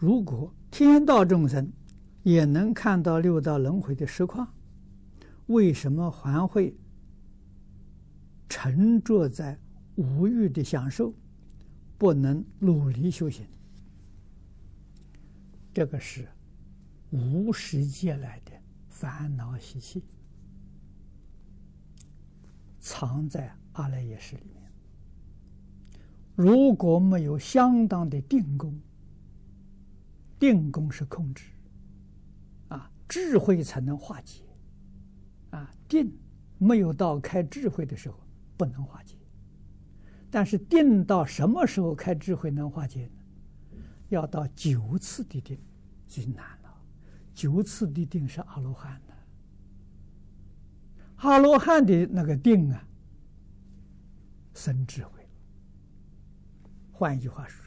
如果天道众生也能看到六道轮回的实况，为什么还会沉着在无欲的享受，不能努力修行？这个是无始劫来的烦恼习气，藏在阿赖耶识里面。如果没有相当的定功，定功是控制，啊，智慧才能化解，啊，定没有到开智慧的时候不能化解，但是定到什么时候开智慧能化解呢？要到九次的定最难了，九次的定是阿罗汉的，阿罗汉的那个定啊，生智慧。换一句话说，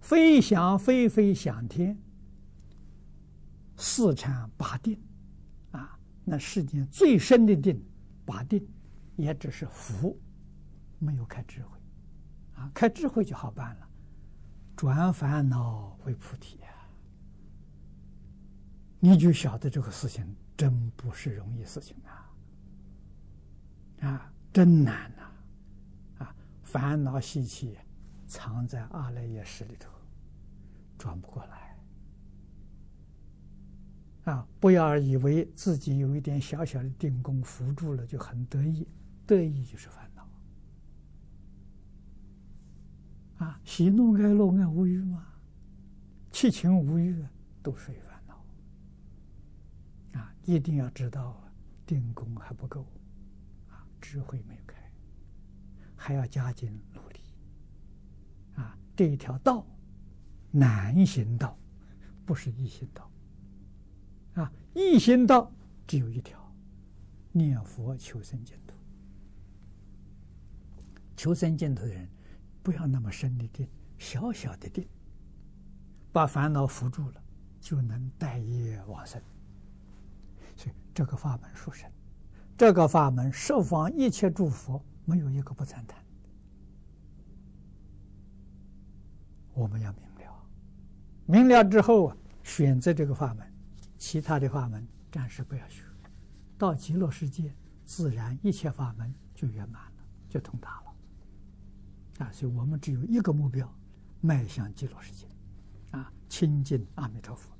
非想非非想天。四禅八定，啊，那世间最深的定，八定，也只是福，没有开智慧，啊，开智慧就好办了，转烦恼为菩提，啊，你就晓得这个事情真不是容易事情啊，啊，真难呐，啊，烦恼习气藏在阿赖耶识里头，转不过来。啊！不要以为自己有一点小小的定功扶住了就很得意，得意就是烦恼。啊，喜怒哀乐爱无欲嘛，七情无欲都属于烦恼。啊，一定要知道定功还不够，啊，智慧没有开，还要加紧努力。啊，这一条道难行道，不是易行道。啊，一心道只有一条，念佛求生净土。求生净土的人，不要那么深的定，小小的定，把烦恼扶住了，就能带业往生。所以这个法门殊胜，这个法门十方一切诸佛没有一个不赞叹。我们要明了，明了之后啊，选择这个法门。其他的法门暂时不要学，到极乐世界，自然一切法门就圆满了，就通达了。啊，所以我们只有一个目标，迈向极乐世界，啊，亲近阿弥陀佛。